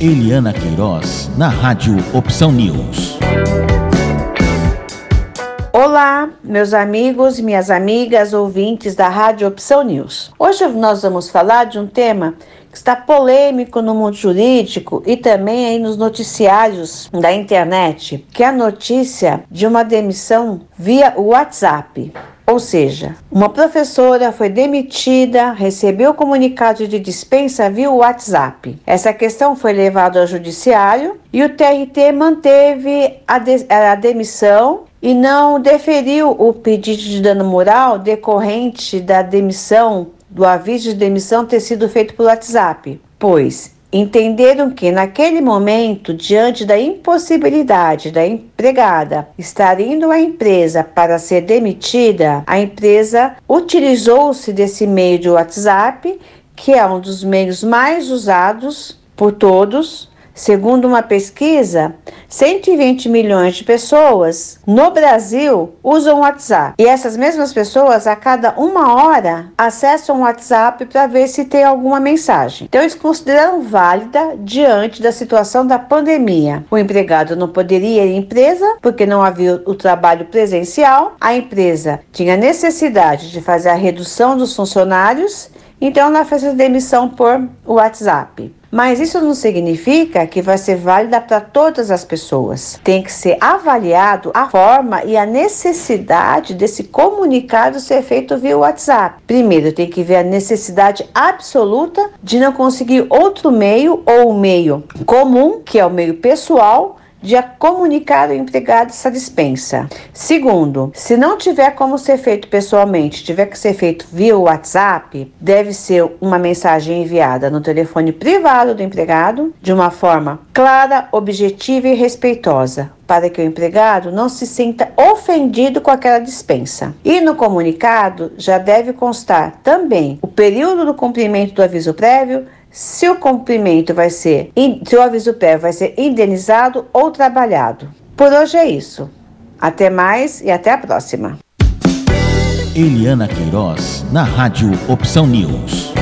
Eliana Queiroz, na Rádio Opção News. Olá, meus amigos minhas amigas ouvintes da Rádio Opção News. Hoje nós vamos falar de um tema que está polêmico no mundo jurídico e também aí nos noticiários da internet, que é a notícia de uma demissão via WhatsApp. Ou seja, uma professora foi demitida, recebeu comunicado de dispensa via WhatsApp. Essa questão foi levada ao judiciário e o TRT manteve a, de a demissão e não deferiu o pedido de dano moral decorrente da demissão, do aviso de demissão ter sido feito por WhatsApp, pois entenderam que, naquele momento, diante da impossibilidade da empregada estar indo à empresa para ser demitida, a empresa utilizou-se desse meio de WhatsApp, que é um dos meios mais usados por todos Segundo uma pesquisa, 120 milhões de pessoas no Brasil usam o WhatsApp. E essas mesmas pessoas, a cada uma hora, acessam o WhatsApp para ver se tem alguma mensagem. Então, eles consideram válida diante da situação da pandemia. O empregado não poderia ir à empresa porque não havia o trabalho presencial, a empresa tinha necessidade de fazer a redução dos funcionários, então ela fez a demissão por WhatsApp. Mas isso não significa que vai ser válida para todas as pessoas. Tem que ser avaliado a forma e a necessidade desse comunicado ser feito via WhatsApp. Primeiro, tem que ver a necessidade absoluta de não conseguir outro meio ou o meio comum, que é o meio pessoal, de comunicar ao empregado essa dispensa. Segundo, se não tiver como ser feito pessoalmente, tiver que ser feito via WhatsApp, deve ser uma mensagem enviada no telefone privado do empregado de uma forma clara, objetiva e respeitosa, para que o empregado não se sinta ofendido com aquela dispensa. E no comunicado já deve constar também o período do cumprimento do aviso prévio se o cumprimento vai ser, se o aviso prévio vai ser indenizado ou trabalhado. Por hoje é isso. Até mais e até a próxima. Eliana Queiroz, na Rádio Opção News.